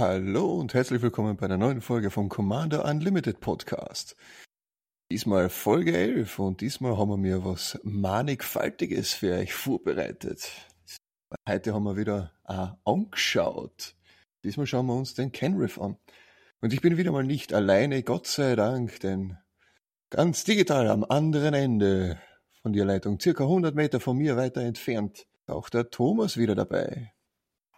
Hallo und herzlich willkommen bei einer neuen Folge vom Commander Unlimited Podcast. Diesmal Folge 11 und diesmal haben wir mir was mannigfaltiges für euch vorbereitet. Heute haben wir wieder äh, angeschaut. Diesmal schauen wir uns den Kenriff an. Und ich bin wieder mal nicht alleine, Gott sei Dank, denn ganz digital am anderen Ende von der Leitung, circa 100 Meter von mir weiter entfernt, auch der Thomas wieder dabei.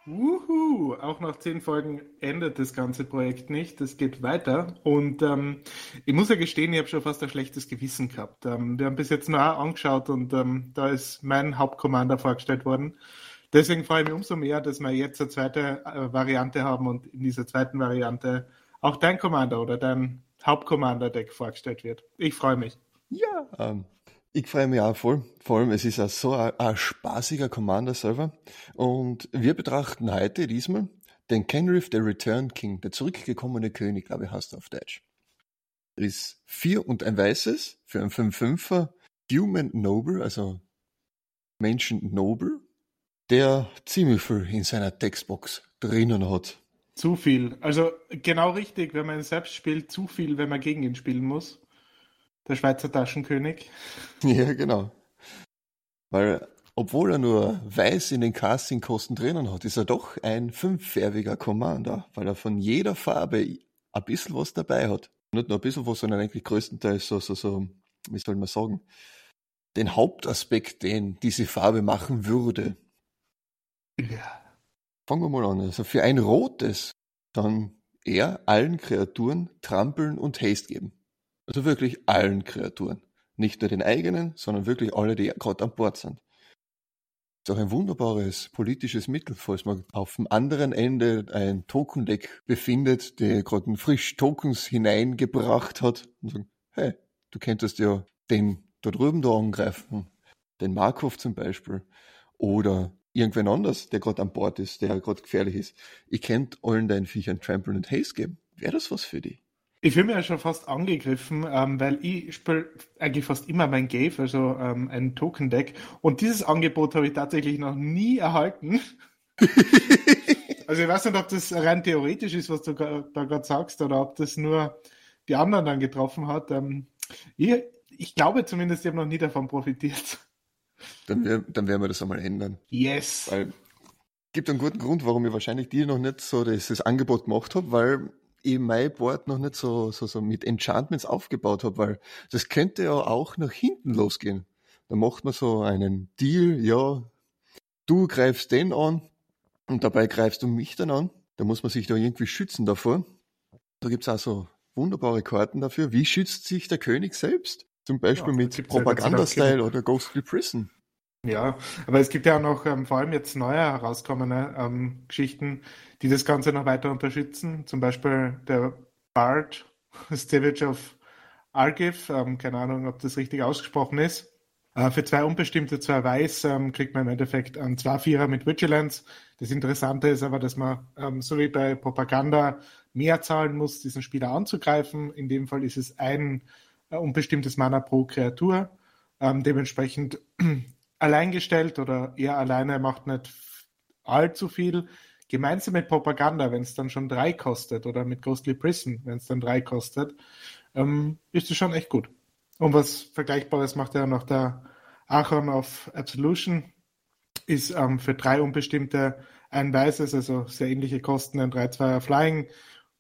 Wuhu! Auch nach zehn Folgen endet das ganze Projekt nicht. Es geht weiter. Und ähm, ich muss ja gestehen, ich habe schon fast ein schlechtes Gewissen gehabt. Ähm, wir haben bis jetzt nur angeschaut und ähm, da ist mein Hauptkommander vorgestellt worden. Deswegen freue ich mich umso mehr, dass wir jetzt eine zweite äh, Variante haben und in dieser zweiten Variante auch dein Commander oder dein Hauptcommander-Deck vorgestellt wird. Ich freue mich. Ja, ähm, ich freue mich auch voll. Vor allem, es ist auch so ein, ein spaßiger Commander-Server. Und wir betrachten heute diesmal den Kenriff, der Return King, der zurückgekommene König, glaube ich, heißt auf Deutsch. Er ist vier und ein weißes für ein 5-5er Human Noble, also Menschen Noble, der ziemlich viel in seiner Textbox drinnen hat. Zu viel. Also genau richtig, wenn man ihn selbst spielt, zu viel, wenn man gegen ihn spielen muss. Der Schweizer Taschenkönig. Ja, genau. Weil, obwohl er nur weiß in den Castingkosten drinnen hat, ist er doch ein fünffärbiger Commander, weil er von jeder Farbe ein bisschen was dabei hat. Nicht nur ein bisschen was, sondern eigentlich größtenteils so, so, so, wie soll man sagen, den Hauptaspekt, den diese Farbe machen würde. Ja. Fangen wir mal an. Also für ein rotes dann er allen Kreaturen trampeln und Haste geben. Also wirklich allen Kreaturen. Nicht nur den eigenen, sondern wirklich alle, die gerade an Bord sind. Das ist auch ein wunderbares politisches Mittel, falls man auf dem anderen Ende ein Token-Deck befindet, der gerade frisch Tokens hineingebracht hat und sagen, hey, du könntest ja den da drüben da angreifen, den Markov zum Beispiel, oder irgendwen anders, der gerade an Bord ist, der gerade gefährlich ist. Ich könnte allen deinen Viechern Trample und Haste geben. Wäre das was für die? Ich fühle mich ja schon fast angegriffen, ähm, weil ich spiele eigentlich fast immer mein Gave, also ähm, ein Token-Deck. Und dieses Angebot habe ich tatsächlich noch nie erhalten. also ich weiß nicht, ob das rein theoretisch ist, was du da gerade sagst, oder ob das nur die anderen dann getroffen hat. Ähm, ich, ich glaube zumindest, ich habe noch nie davon profitiert. Dann, dann werden wir das einmal ändern. Yes. Weil gibt einen guten Grund, warum ich wahrscheinlich dir noch nicht so das, das Angebot gemacht habe, weil ich mein Board noch nicht so, so, so mit Enchantments aufgebaut habe, weil das könnte ja auch nach hinten losgehen. Da macht man so einen Deal, ja, du greifst den an und dabei greifst du mich dann an. Da muss man sich da irgendwie schützen davor. Da gibt's auch so wunderbare Karten dafür. Wie schützt sich der König selbst? Zum Beispiel ja, mit Propaganda-Style oder Ghostly Prison. Ja, aber es gibt ja auch noch ähm, vor allem jetzt neue herauskommende ähm, Geschichten, die das Ganze noch weiter unterstützen. Zum Beispiel der Bard, Stavage of Argiv, ähm, keine Ahnung, ob das richtig ausgesprochen ist. Äh, für zwei unbestimmte, zwei Weiß ähm, kriegt man im Endeffekt einen zwei Vierer mit Vigilance. Das Interessante ist aber, dass man, ähm, so wie bei Propaganda, mehr zahlen muss, diesen Spieler anzugreifen. In dem Fall ist es ein äh, unbestimmtes Mana pro Kreatur. Ähm, dementsprechend alleingestellt oder er alleine macht nicht allzu viel. Gemeinsam mit Propaganda, wenn es dann schon drei kostet, oder mit Ghostly Prison, wenn es dann drei kostet, ähm, ist es schon echt gut. Und was Vergleichbares macht ja noch der Archon of Absolution, ist ähm, für drei unbestimmte ein weißes, also sehr ähnliche Kosten, ein 3-2er Flying.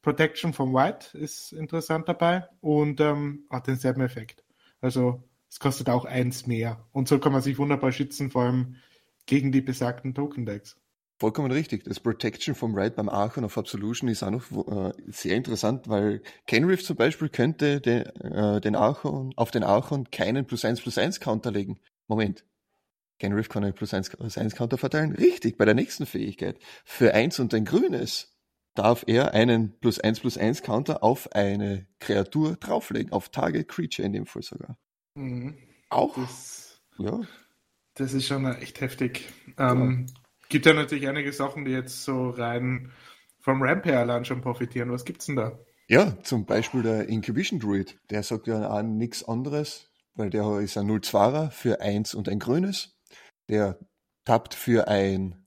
Protection vom White ist interessant dabei und ähm, hat denselben Effekt. Also es kostet auch eins mehr. Und so kann man sich wunderbar schützen, vor allem gegen die besagten Token-Decks. Vollkommen richtig. Das Protection vom Right beim Archon of Absolution ist auch noch äh, sehr interessant, weil Kenriff zum Beispiel könnte den, äh, den Archon, auf den Archon keinen plus eins plus eins Counter legen. Moment. Kenriff kann einen plus eins plus eins Counter verteilen? Richtig, bei der nächsten Fähigkeit. Für eins und ein grünes darf er einen plus eins plus eins Counter auf eine Kreatur drauflegen, auf Target Creature in dem Fall sogar. Mhm. Auch? Das, ja. Das ist schon echt heftig. Ähm, ja. Gibt ja natürlich einige Sachen, die jetzt so rein vom Ramp her allein schon profitieren. Was gibt's denn da? Ja, zum Beispiel der Inquisition Druid. Der sagt ja auch nichts anderes, weil der ist ein 0-2er für eins und ein grünes. Der tappt für ein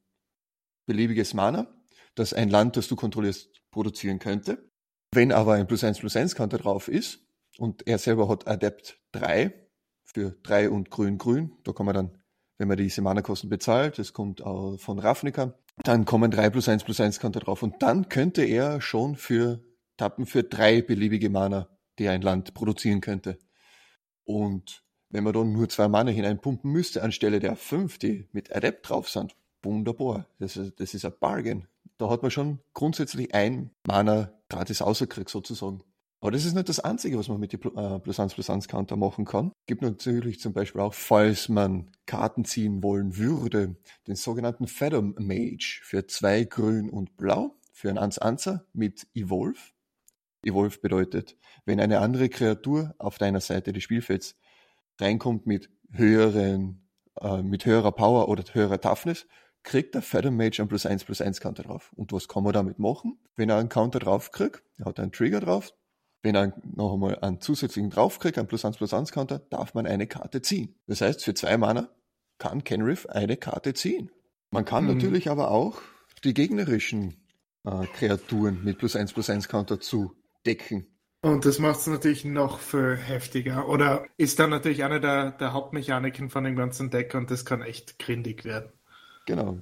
beliebiges Mana, das ein Land, das du kontrollierst, produzieren könnte. Wenn aber ein plus 1 plus 1 Counter drauf ist und er selber hat Adept 3 für 3 und grün grün, da kann man dann, wenn man diese Mana-Kosten bezahlt, das kommt von Ravnica, dann kommen 3 plus 1 plus 1 Counter drauf und dann könnte er schon für Tappen für drei beliebige Mana, die ein Land produzieren könnte. Und wenn man dann nur zwei Mana hineinpumpen müsste, anstelle der fünf, die mit Adept drauf sind, wunderbar. Das ist, das ist ein Bargain. Da hat man schon grundsätzlich ein Mana gratis außerkriegt sozusagen. Aber das ist nicht das Einzige, was man mit dem äh, Plus 1 Plus 1 Counter machen kann. Gibt natürlich zum Beispiel auch, falls man Karten ziehen wollen würde, den sogenannten Fathom Mage für zwei Grün und Blau, für ein 1 Anzer mit Evolve. Evolve bedeutet, wenn eine andere Kreatur auf deiner Seite des Spielfelds reinkommt mit höheren, äh, mit höherer Power oder höherer Toughness, kriegt der Fathom Mage einen plus 1 plus 1 Counter drauf. Und was kann man damit machen? Wenn er einen Counter drauf kriegt, er hat einen Trigger drauf, wenn er noch einmal einen zusätzlichen drauf kriegt, einen plus 1 plus 1 Counter, darf man eine Karte ziehen. Das heißt, für zwei Mana kann Kenrith eine Karte ziehen. Man kann mhm. natürlich aber auch die gegnerischen äh, Kreaturen mit plus 1 plus 1 Counter zu decken. Und das macht es natürlich noch viel heftiger. Oder ist dann natürlich eine der, der Hauptmechaniken von dem ganzen Deck und das kann echt grindig werden. Genau.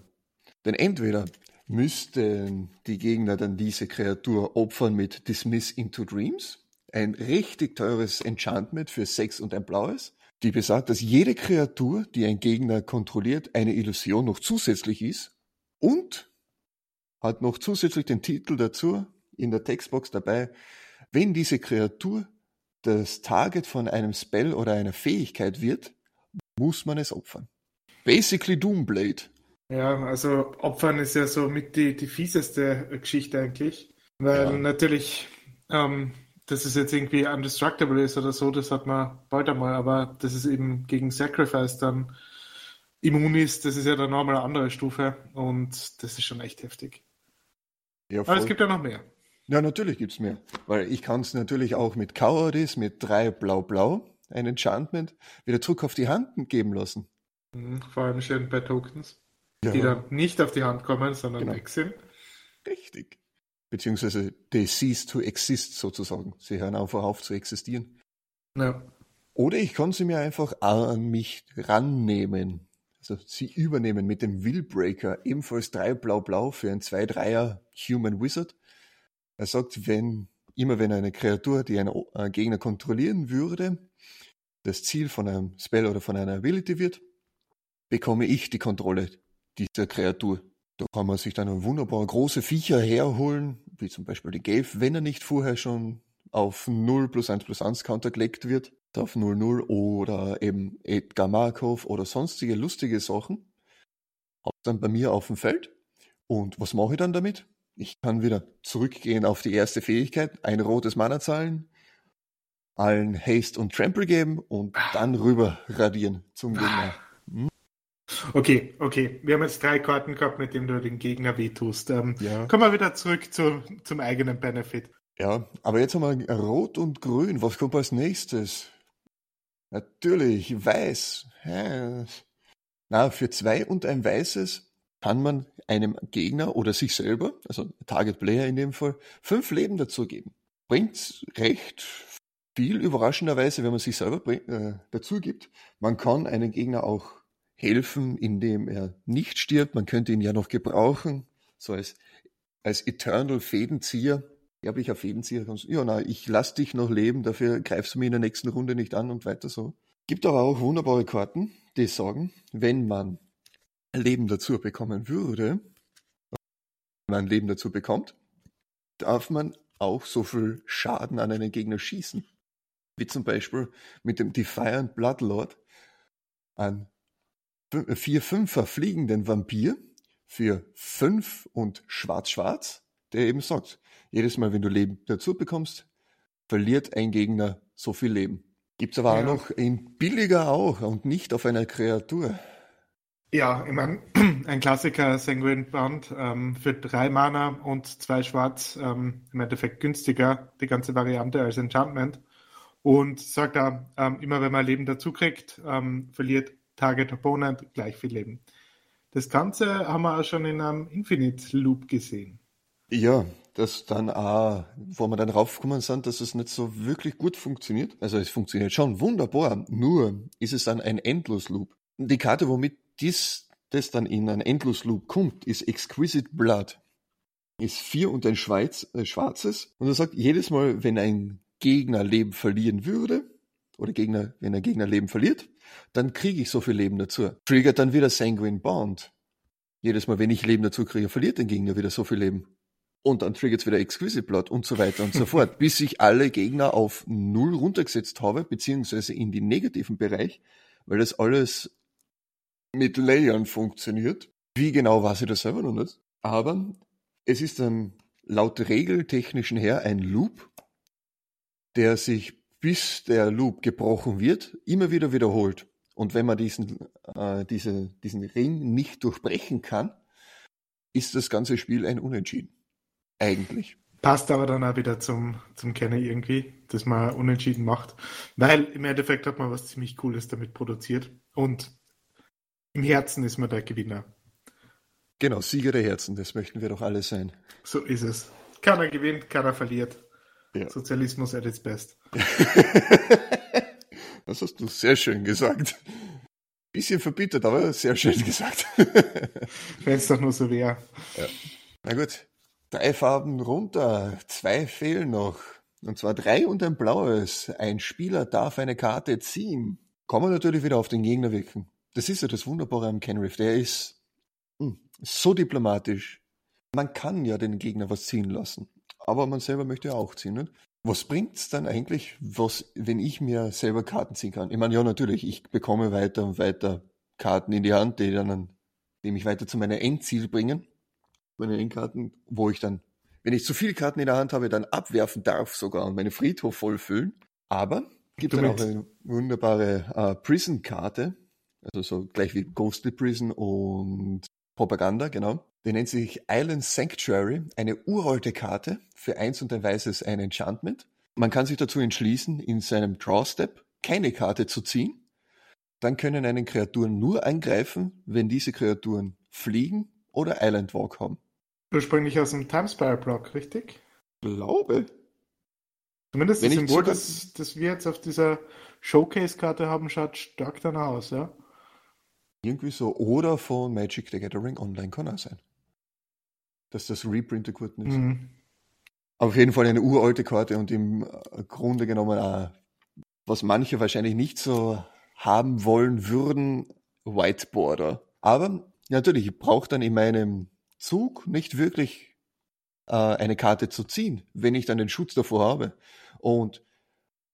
Denn entweder müssten die Gegner dann diese Kreatur opfern mit Dismiss into Dreams, ein richtig teures Enchantment für sechs und ein blaues, die besagt, dass jede Kreatur, die ein Gegner kontrolliert, eine Illusion noch zusätzlich ist und hat noch zusätzlich den Titel dazu, in der Textbox dabei, wenn diese Kreatur das Target von einem Spell oder einer Fähigkeit wird, muss man es opfern. Basically Doomblade. Ja, also Opfern ist ja so mit die, die fieseste Geschichte eigentlich. Weil ja. natürlich, ähm, dass es jetzt irgendwie undestructible ist oder so, das hat man bald einmal, aber dass es eben gegen Sacrifice dann immun ist, das ist ja dann nochmal eine andere Stufe und das ist schon echt heftig. Ja, aber es gibt ja noch mehr. Ja, natürlich gibt's mehr. Weil ich kann es natürlich auch mit Cowardice, mit drei Blau-Blau, ein Enchantment, wieder zurück auf die Hand geben lassen. Mhm, vor allem schön bei Tokens, ja. die dann nicht auf die Hand kommen, sondern genau. weg sind. Richtig. Beziehungsweise they cease to exist sozusagen. Sie hören einfach auf zu existieren. Ja. Oder ich kann sie mir einfach an mich rannehmen. Also sie übernehmen mit dem Willbreaker, ebenfalls drei Blau-Blau für ein 2-3er Human Wizard er sagt, wenn immer wenn eine Kreatur, die einen äh, Gegner kontrollieren würde, das Ziel von einem Spell oder von einer Ability wird, bekomme ich die Kontrolle dieser Kreatur. Da kann man sich dann wunderbar große Viecher herholen, wie zum Beispiel die Gave, wenn er nicht vorher schon auf 0 plus 1 plus 1 Counter gelegt wird, auf 0-0 oder eben Edgar Markov oder sonstige lustige Sachen. Hab dann bei mir auf dem Feld. Und was mache ich dann damit? Ich kann wieder zurückgehen auf die erste Fähigkeit, ein rotes Mana zahlen, allen Haste und Trample geben und dann rüber radieren zum Gegner. Okay, okay. Wir haben jetzt drei Karten gehabt, mit denen du den Gegner wehtust. Ähm, ja. Kommen wir wieder zurück zu, zum eigenen Benefit. Ja, aber jetzt haben wir Rot und Grün. Was kommt als nächstes? Natürlich, Weiß. Hä? Na, für zwei und ein Weißes kann man einem Gegner oder sich selber, also Target Player in dem Fall, fünf Leben dazu geben. Bringt recht viel überraschenderweise, wenn man sich selber äh, dazu gibt. Man kann einem Gegner auch helfen, indem er nicht stirbt. Man könnte ihn ja noch gebrauchen, so als, als Eternal Fädenzieher. Erblicher Fädenzieher. Ja, na, ich lass dich noch leben, dafür greifst du mich in der nächsten Runde nicht an und weiter so. Gibt aber auch wunderbare Karten, die sagen, wenn man Leben dazu bekommen würde, wenn man Leben dazu bekommt, darf man auch so viel Schaden an einen Gegner schießen. Wie zum Beispiel mit dem Defiant Bloodlord, ein 4-5er fliegenden Vampir für 5 und schwarz-schwarz, der eben sagt, jedes Mal, wenn du Leben dazu bekommst, verliert ein Gegner so viel Leben. Gibt's aber ja. auch noch in billiger auch und nicht auf einer Kreatur. Ja, ich meine, ein Klassiker Sanguine Band ähm, für drei Mana und zwei Schwarz, ähm, im Endeffekt günstiger, die ganze Variante als Enchantment. Und sagt da, ähm, immer wenn man Leben dazu kriegt, ähm, verliert Target Opponent gleich viel Leben. Das Ganze haben wir auch schon in einem Infinite Loop gesehen. Ja, das dann auch, wo wir dann raufgekommen sind, dass es nicht so wirklich gut funktioniert. Also es funktioniert schon wunderbar, nur ist es dann ein Endlosloop. Die Karte, womit dies, das dann in ein Endlosloop kommt, ist Exquisite Blood. Ist vier und ein Schweiz, äh, schwarzes. Und er sagt, jedes Mal, wenn ein Gegner Leben verlieren würde, oder Gegner, wenn ein Gegner Leben verliert, dann kriege ich so viel Leben dazu. Triggert dann wieder Sanguine Bond. Jedes Mal, wenn ich Leben dazu kriege, verliert der Gegner wieder so viel Leben. Und dann triggert es wieder Exquisite Blood und so weiter und so fort, bis ich alle Gegner auf Null runtergesetzt habe, beziehungsweise in den negativen Bereich, weil das alles mit Layern funktioniert. Wie genau weiß ich das selber noch nicht. Aber es ist dann laut regeltechnischen her ein Loop, der sich bis der Loop gebrochen wird, immer wieder wiederholt. Und wenn man diesen, äh, diese, diesen Ring nicht durchbrechen kann, ist das ganze Spiel ein Unentschieden. Eigentlich. Passt aber dann auch wieder zum, zum Kenner irgendwie, dass man unentschieden macht. Weil im Endeffekt hat man was ziemlich Cooles damit produziert. Und im Herzen ist man der Gewinner. Genau, Sieger der Herzen, das möchten wir doch alle sein. So ist es. Keiner gewinnt, keiner verliert. Ja. Sozialismus at its best. das hast du sehr schön gesagt. Bisschen verbittert, aber sehr schön gesagt. Wenn es doch nur so wäre. Ja. Na gut, drei Farben runter, zwei fehlen noch. Und zwar drei und ein blaues. Ein Spieler darf eine Karte ziehen. Man natürlich wieder auf den Gegner wirken. Das ist ja das Wunderbare am Kenriff. Der ist hm, so diplomatisch. Man kann ja den Gegner was ziehen lassen aber man selber möchte ja auch ziehen. Nicht? Was bringt's dann eigentlich, was, wenn ich mir selber Karten ziehen kann? Ich meine, ja, natürlich, ich bekomme weiter und weiter Karten in die Hand, die dann, die mich weiter zu meinem Endziel bringen. Meine Endkarten, wo ich dann, wenn ich zu viele Karten in der Hand habe, dann abwerfen darf sogar und meinen Friedhof vollfüllen. Aber gibt dann auch eine wunderbare äh, Prison-Karte, also so gleich wie Ghostly Prison und Propaganda, genau. Der nennt sich Island Sanctuary, eine uralte Karte. Für eins und ein weißes ein Enchantment. Man kann sich dazu entschließen, in seinem Draw Step keine Karte zu ziehen. Dann können einen Kreaturen nur angreifen, wenn diese Kreaturen fliegen oder Island Walk haben. Ursprünglich aus dem Timespire Block, richtig? Glaube. Zumindest wenn das Symbol, das, das wir jetzt auf dieser Showcase-Karte haben, schaut stark danach aus, ja? Irgendwie so. Oder von Magic the Gathering Online kann auch sein dass das Reprint der Karten ist. Mhm. Auf jeden Fall eine uralte Karte und im äh, Grunde genommen auch, was manche wahrscheinlich nicht so haben wollen würden, Whiteboarder. Aber natürlich, ich brauche dann in meinem Zug nicht wirklich äh, eine Karte zu ziehen, wenn ich dann den Schutz davor habe. Und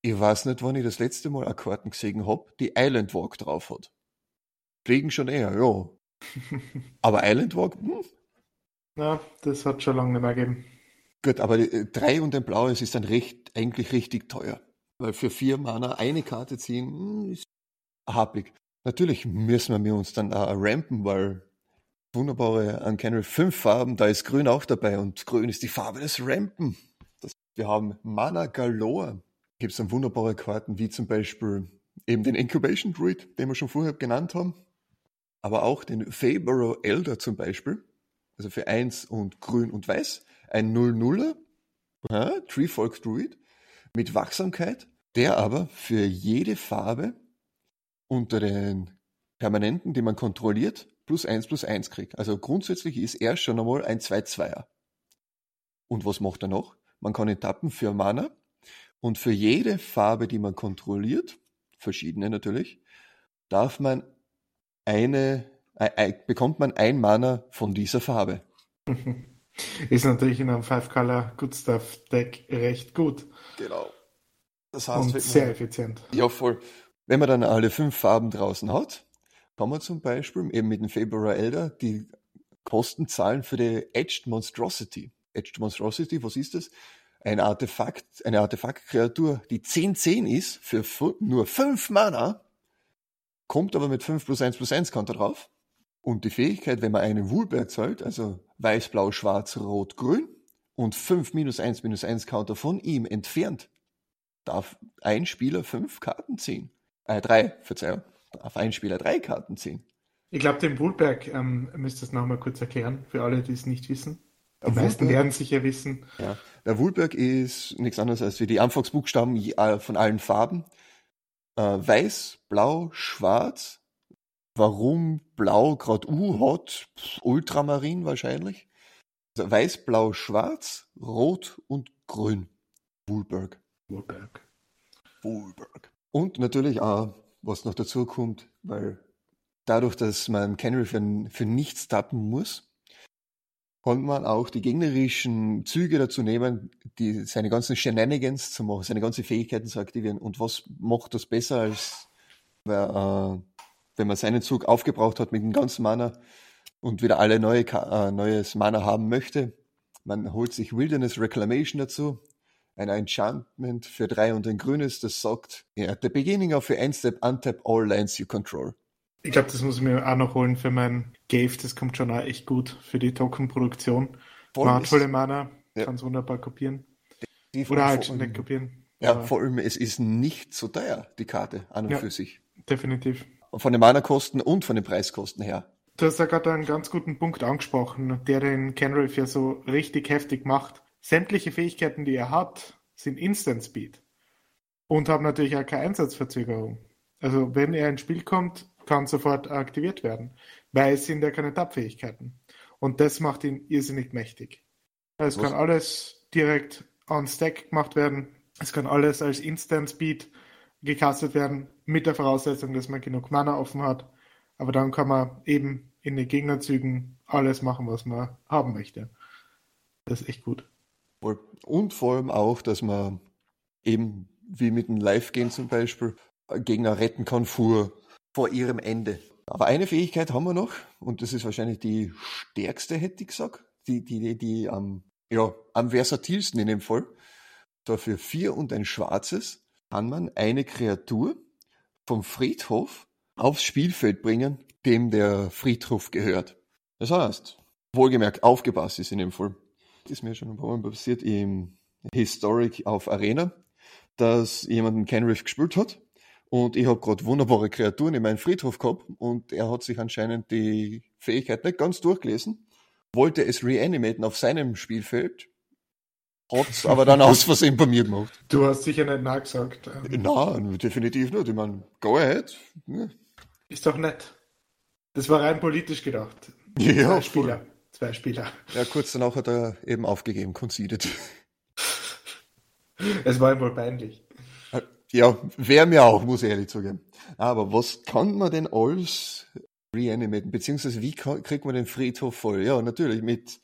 ich weiß nicht, wann ich das letzte Mal eine Karten gesehen habe, die Island Walk drauf hat. Fliegen schon eher, ja. Aber Island Walk, hm, ja, das hat schon lange nicht mehr gegeben. Gut, aber äh, drei und ein blaues ist dann recht, eigentlich richtig teuer. Weil für vier Mana eine Karte ziehen, hm, ist happig. Natürlich müssen wir uns dann auch rampen, weil wunderbare Uncanny fünf Farben, da ist Grün auch dabei und Grün ist die Farbe des Rampen. Das, wir haben Mana Galore. Gibt es dann wunderbare Karten, wie zum Beispiel eben den Incubation Druid, den wir schon vorher genannt haben, aber auch den Fabro Elder zum Beispiel also für 1 und grün und weiß, ein 0-0er, ja, Treefolk Druid, mit Wachsamkeit, der aber für jede Farbe unter den Permanenten, die man kontrolliert, plus 1 plus 1 kriegt. Also grundsätzlich ist er schon einmal ein 2-2er. Und was macht er noch? Man kann ihn tappen für Mana und für jede Farbe, die man kontrolliert, verschiedene natürlich, darf man eine bekommt man ein Mana von dieser Farbe. Ist natürlich in einem Five-Color Good Stuff Deck recht gut. Genau. Das heißt, Und sehr man, effizient. Ja, voll. Wenn man dann alle fünf Farben draußen hat, kann man zum Beispiel eben mit dem Februar Elder die Kosten zahlen für die Edged Monstrosity. Edged Monstrosity, was ist das? Ein Artefakt, eine Artefaktkreatur, die 10-10 ist, für nur 5 Mana, kommt aber mit 5 plus 1 plus 1 Konter drauf Und die Fähigkeit, wenn man einen Woolberg zahlt, also weiß, blau, schwarz, rot, grün, und 5 minus 1 minus 1 Counter von ihm entfernt, darf ein Spieler fünf Karten ziehen. Äh, drei, Verzeihung. Darf ein Spieler drei Karten ziehen. Ich glaube, den Woolberg ähm, müsst ihr es nochmal kurz erklären, für alle, die es nicht wissen. Die der meisten werden sicher wissen. Ja, der Woolberg ist nichts anderes als wie die Anfangsbuchstaben äh, von allen Farben. Äh, weiß, blau, schwarz. Warum blau gerade U hat? Ultramarin wahrscheinlich. Also weiß, blau, schwarz, rot und grün. Woolberg. Woolberg. Woolberg. Und natürlich auch, was noch dazu kommt, weil dadurch, dass man Kenry für, für nichts tappen muss, konnte man auch die gegnerischen Züge dazu nehmen, die, seine ganzen Shenanigans zu machen, seine ganzen Fähigkeiten zu aktivieren. Und was macht das besser, als äh, wenn man seinen Zug aufgebraucht hat mit dem ganzen Mana und wieder alle neue, äh, neues Mana haben möchte? Man holt sich Wilderness Reclamation dazu, ein Enchantment für drei und ein grünes, das sagt, yeah, at the beginning of your end step, untap all lands you control. Ich glaube, das muss ich mir auch noch holen für mein Gave. Das kommt schon auch echt gut für die Token-Produktion. Man hat volle Mana, ja. kann es wunderbar kopieren. Die Oder halt schon nicht kopieren. Ja, vor allem, es ist nicht so teuer, die Karte an und ja, für sich. Definitiv. Von den Mana-Kosten und von den Preiskosten her. Du hast ja gerade einen ganz guten Punkt angesprochen, der den Kenriff ja so richtig heftig macht. Sämtliche Fähigkeiten, die er hat, sind Instant Speed und haben natürlich auch keine Einsatzverzögerung. Also wenn er ins Spiel kommt, kann sofort aktiviert werden, weil es sind ja keine Tab-Fähigkeiten. Und das macht ihn irrsinnig mächtig. Es kann alles direkt on Stack gemacht werden. Es kann alles als Instant Speed gecastet werden, mit der Voraussetzung, dass man genug Mana offen hat. Aber dann kann man eben in den Gegnerzügen alles machen, was man haben möchte. Das ist echt gut. Und vor allem auch, dass man eben wie mit dem Live-Game zum Beispiel Gegner retten kann vor vor ihrem Ende. Aber eine Fähigkeit haben wir noch, und das ist wahrscheinlich die stärkste, hätte ich gesagt, die, die, die, die am, ja, am versatilsten in dem Fall. Dafür vier und ein schwarzes kann man eine Kreatur vom Friedhof aufs Spielfeld bringen, dem der Friedhof gehört. Das heißt, wohlgemerkt aufgepasst ist in dem Fall. Das ist mir schon ein paar Mal passiert im Historic auf Arena, dass jemand einen Kenriff gespielt hat und ich habe gerade wunderbare Kreaturen in meinem Friedhof gehabt und er hat sich anscheinend die Fähigkeit nicht ganz durchgelesen, wollte es reanimaten auf seinem Spielfeld, hat es aber dann aus Versehen bei mir gemacht. Du hast sicher nicht nachgesagt. Ähm. Nein, definitiv nicht. Ich meine, go ahead. Ist doch nett. Das war rein politisch gedacht. Ja, Zwei Spieler. Voll. Zwei Spieler. Ja, kurz danach hat er eben aufgegeben, conceded. Es war ihm wohl peinlich. Ja, wäre mir auch, muss ich ehrlich zugeben. Aber was kann man denn alles reanimaten? Beziehungsweise wie kriegt man den Friedhof voll? Ja, natürlich mit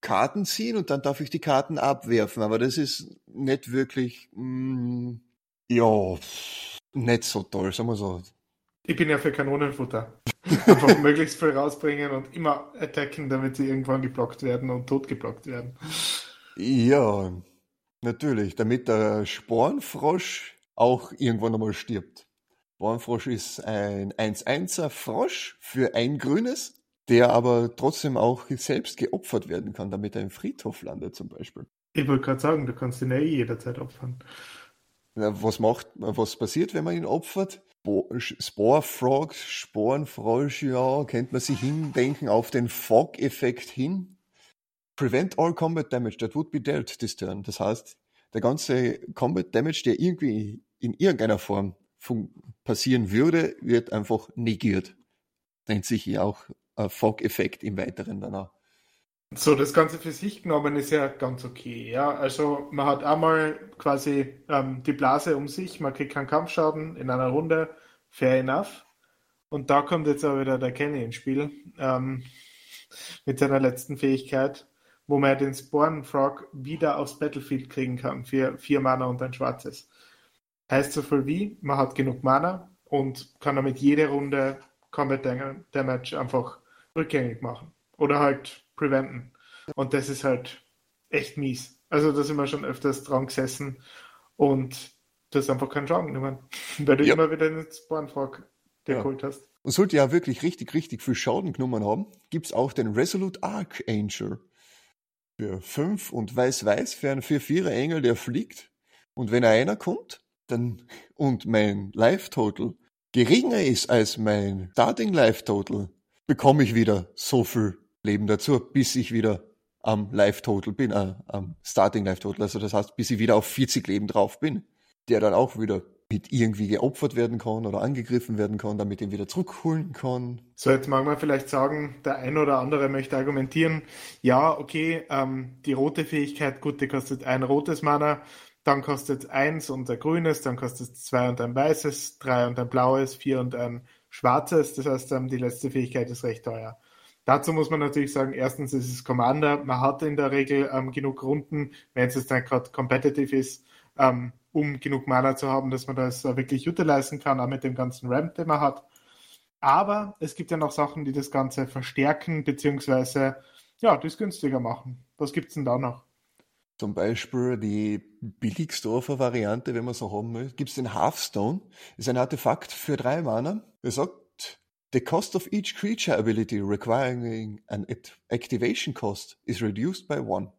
Karten ziehen und dann darf ich die Karten abwerfen. Aber das ist nicht wirklich, mh, mm, ja, nicht so toll, sagen wir so. Ich bin ja für Kanonenfutter. Einfach möglichst viel rausbringen und immer attacken, damit sie irgendwann geblockt werden und totgeblockt werden. Ja, natürlich. Damit der Spornfrosch auch irgendwann einmal stirbt. Bornfrosch ist ein 1-1er Frosch für ein grünes, der aber trotzdem auch selbst geopfert werden kann, damit er im Friedhof landet zum Beispiel. Ich wollte gerade sagen, du kannst ihn ja eh jederzeit opfern. Was macht, was passiert, wenn man ihn opfert? Sporefrog, Sporenfrosch, ja, kennt man sich hindenken auf den Fog-Effekt hin. Prevent all combat damage that would be dealt this turn. Das heißt, der ganze Combat Damage, der irgendwie in irgendeiner Form passieren würde, wird einfach negiert. Nennt sich ja auch Fog-Effekt im Weiteren danach. So, das Ganze für sich genommen ist ja ganz okay. Ja, also man hat einmal quasi ähm, die Blase um sich, man kriegt keinen Kampfschaden in einer Runde, fair enough. Und da kommt jetzt auch wieder der Kenny ins Spiel ähm, mit seiner letzten Fähigkeit wo man den Spawn Frog wieder aufs Battlefield kriegen kann für vier Mana und ein schwarzes. Heißt so viel wie, man hat genug Mana und kann damit jede Runde Combat Damage einfach rückgängig machen oder halt preventen. Und das ist halt echt mies. Also da sind wir schon öfters dran gesessen und das ist einfach kein Schaden genommen, weil du ja. immer wieder den Spawn Frog geholt hast. Und sollte ja wirklich richtig, richtig viel Schaden genommen haben, gibt's auch den Resolute Archangel. Für 5 und weiß-weiß für einen 4-4er Engel, der fliegt. Und wenn einer kommt, dann, und mein Life Total geringer ist als mein Starting Life Total, bekomme ich wieder so viel Leben dazu, bis ich wieder am Life Total bin, äh, am Starting Life Total. Also das heißt, bis ich wieder auf 40 Leben drauf bin, der dann auch wieder mit irgendwie geopfert werden kann oder angegriffen werden kann, damit ihn wieder zurückholen kann. So, jetzt mag man vielleicht sagen, der ein oder andere möchte argumentieren, ja, okay, ähm, die rote Fähigkeit, gut, die kostet ein rotes Mana, dann kostet eins und ein grünes, dann kostet zwei und ein weißes, drei und ein blaues, vier und ein schwarzes. Das heißt, ähm, die letzte Fähigkeit ist recht teuer. Dazu muss man natürlich sagen, erstens ist es Commander, man hat in der Regel ähm, genug Runden, wenn es dann gerade competitive ist, ähm, um genug Mana zu haben, dass man das wirklich utilisieren kann, auch mit dem ganzen Ramp, den man hat. Aber es gibt ja noch Sachen, die das Ganze verstärken, beziehungsweise ja, das günstiger machen. Was gibt es denn da noch? Zum Beispiel die billigste Variante, wenn man so haben will, gibt es den Hearthstone. Ist ein Artefakt für drei Mana. Er sagt, the cost of each creature ability requiring an activation cost is reduced by one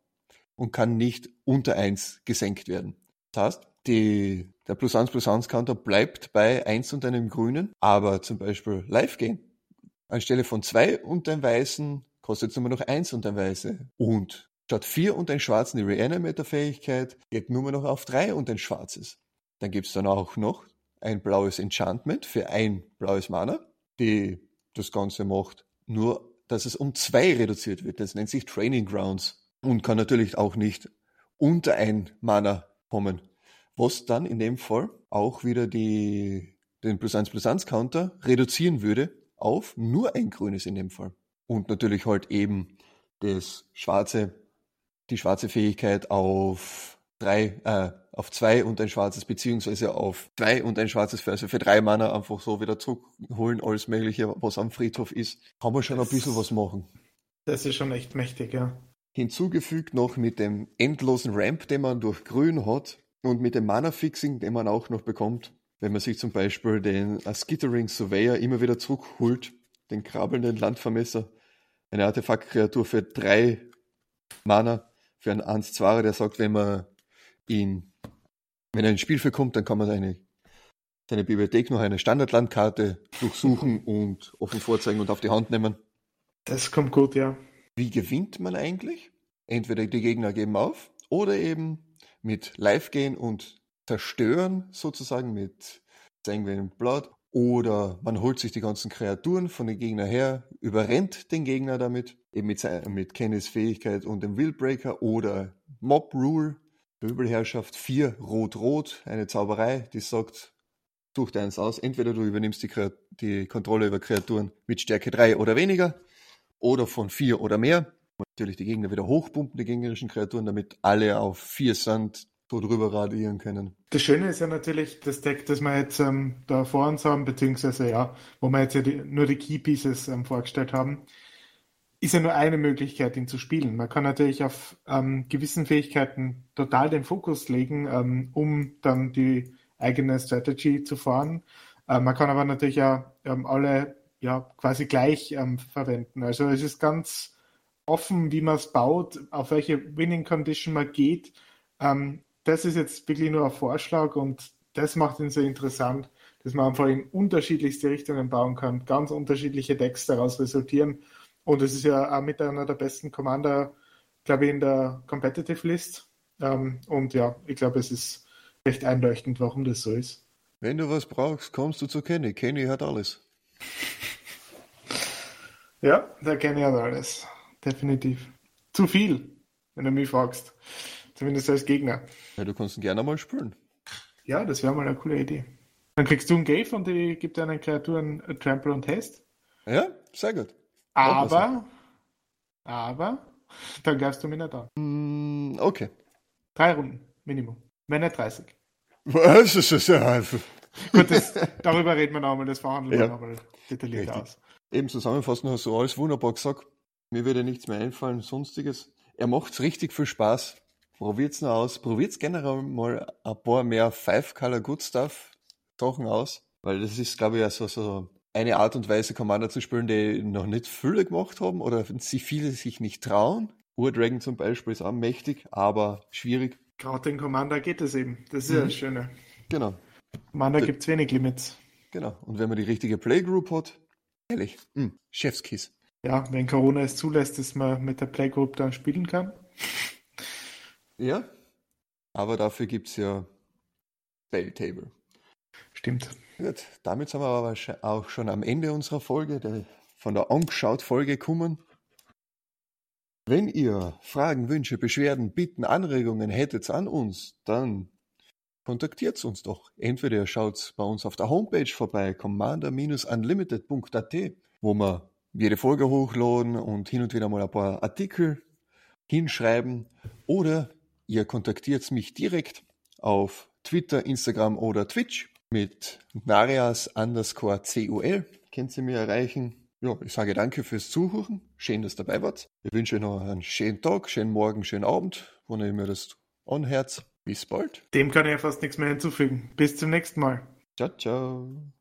und kann nicht unter eins gesenkt werden. Das heißt, die, der plus 1 plus 1 Counter bleibt bei 1 und einem grünen, aber zum Beispiel live gehen. Anstelle von 2 und einem weißen kostet es nur noch 1 und ein weiße. Und statt 4 und ein schwarzen die Reanimator-Fähigkeit geht nur noch auf 3 und ein schwarzes. Dann gibt es dann auch noch ein blaues Enchantment für ein blaues Mana, die das Ganze macht, nur dass es um 2 reduziert wird. Das nennt sich Training Grounds und kann natürlich auch nicht unter ein Mana kommen was dann in dem Fall auch wieder die, den plus 1 plus 1 Counter reduzieren würde auf nur ein grünes in dem Fall. Und natürlich halt eben das schwarze, die schwarze Fähigkeit auf drei, äh, auf zwei und ein schwarzes, beziehungsweise auf zwei und ein schwarzes, für, also für drei Mana einfach so wieder zurückholen, alles Mögliche, was am Friedhof ist, kann man schon das, ein bisschen was machen. Das ist schon echt mächtig, ja. Hinzugefügt noch mit dem endlosen Ramp, den man durch Grün hat, und mit dem Mana-Fixing, den man auch noch bekommt, wenn man sich zum Beispiel den Skittering Surveyor immer wieder zurückholt, den krabbelnden Landvermesser, eine Artefaktkreatur für drei Mana, für einen 1-2, der sagt, wenn man ihn, wenn er ins Spiel kommt, dann kann man seine, seine Bibliothek noch eine Standardlandkarte durchsuchen und offen vorzeigen und auf die Hand nehmen. Das kommt gut, ja. Wie gewinnt man eigentlich? Entweder die Gegner geben auf oder eben mit live gehen und zerstören, sozusagen mit Sanguine Blood. Oder man holt sich die ganzen Kreaturen von den Gegner her, überrennt den Gegner damit, eben mit, mit Kennys Fähigkeit und dem Willbreaker oder Mob Rule, Möbelherrschaft 4, Rot-Rot, eine Zauberei, die sagt, such dir eins aus, entweder du übernimmst die, die Kontrolle über Kreaturen mit Stärke 3 oder weniger, oder von 4 oder mehr, natürlich die Gegner wieder hochpumpen, die gegnerischen Kreaturen, damit alle auf vier Sand so drüber radieren können. Das Schöne ist ja natürlich das Deck, das wir jetzt ähm, da vor uns haben, beziehungsweise ja, wo wir jetzt ja die, nur die Key Pieces ähm, vorgestellt haben, ist ja nur eine Möglichkeit, ihn zu spielen. Man kann natürlich auf ähm, gewissen Fähigkeiten total den Fokus legen, ähm, um dann die eigene Strategy zu fahren. Äh, man kann aber natürlich auch ähm, alle ja quasi gleich ähm, verwenden. Also es ist ganz offen, wie man es baut, auf welche Winning Condition man geht. Ähm, das ist jetzt wirklich nur ein Vorschlag und das macht ihn so interessant, dass man einfach in unterschiedlichste Richtungen bauen kann, ganz unterschiedliche Decks daraus resultieren. Und es ist ja auch mit einer der besten Commander, glaube ich, in der Competitive List. Ähm, und ja, ich glaube, es ist recht einleuchtend, warum das so ist. Wenn du was brauchst, kommst du zu Kenny. Kenny hat alles. Ja, der Kenny hat alles definitiv. Zu viel, wenn du mich fragst. Zumindest als Gegner. Ja, du kannst ihn gerne mal spielen. Ja, das wäre mal eine coole Idee. Dann kriegst du einen Gave und die gibt deinen Kreaturen Trample und Haste. Ja, sehr gut. Aber, aber, dann greifst du mich nicht an. Mm, okay. Drei Runden, Minimum. Wenn nicht 30. Was ist das? Also. Gut, das, darüber reden wir nochmal, das verhandeln ja. wir nochmal detailliert Richtig. aus. Eben zusammenfassend hast du alles wunderbar gesagt. Mir würde nichts mehr einfallen, sonstiges. Er macht's richtig viel Spaß. Probiert's nur aus. Probiert's generell mal ein paar mehr Five Color Good Stuff Sachen aus. Weil das ist, glaube ich, so, so eine Art und Weise Commander zu spielen, die noch nicht viele gemacht haben oder sie viele sich nicht trauen. Ur-Dragon zum Beispiel ist auch mächtig, aber schwierig. Gerade den Commander geht es eben. Das ist mhm. ja das Schöne. Genau. Commander gibt es wenig Limits. Genau. Und wenn man die richtige Playgroup hat, ehrlich, mh, Chefskiss. Ja, wenn Corona es zulässt, dass man mit der Playgroup dann spielen kann. Ja, aber dafür gibt es ja Spelltable. Stimmt. Gut, damit sind wir aber auch schon am Ende unserer Folge, der, von der Angeschaut-Folge gekommen. Wenn ihr Fragen, Wünsche, Beschwerden, Bitten, Anregungen hättet an uns, dann kontaktiert uns doch. Entweder ihr schaut bei uns auf der Homepage vorbei, commander-unlimited.at, wo wir jede Folge hochladen und hin und wieder mal ein paar Artikel hinschreiben, oder ihr kontaktiert mich direkt auf Twitter, Instagram oder Twitch mit Narias underscore CUL. Könnt ihr mir erreichen. Ja, ich sage danke fürs Zuhören. Schön, dass ihr dabei wart. Ich wünsche euch noch einen schönen Tag, schönen Morgen, schönen Abend, wo ihr mir das anhört. Bis bald. Dem kann ich ja fast nichts mehr hinzufügen. Bis zum nächsten Mal. Ciao, ciao.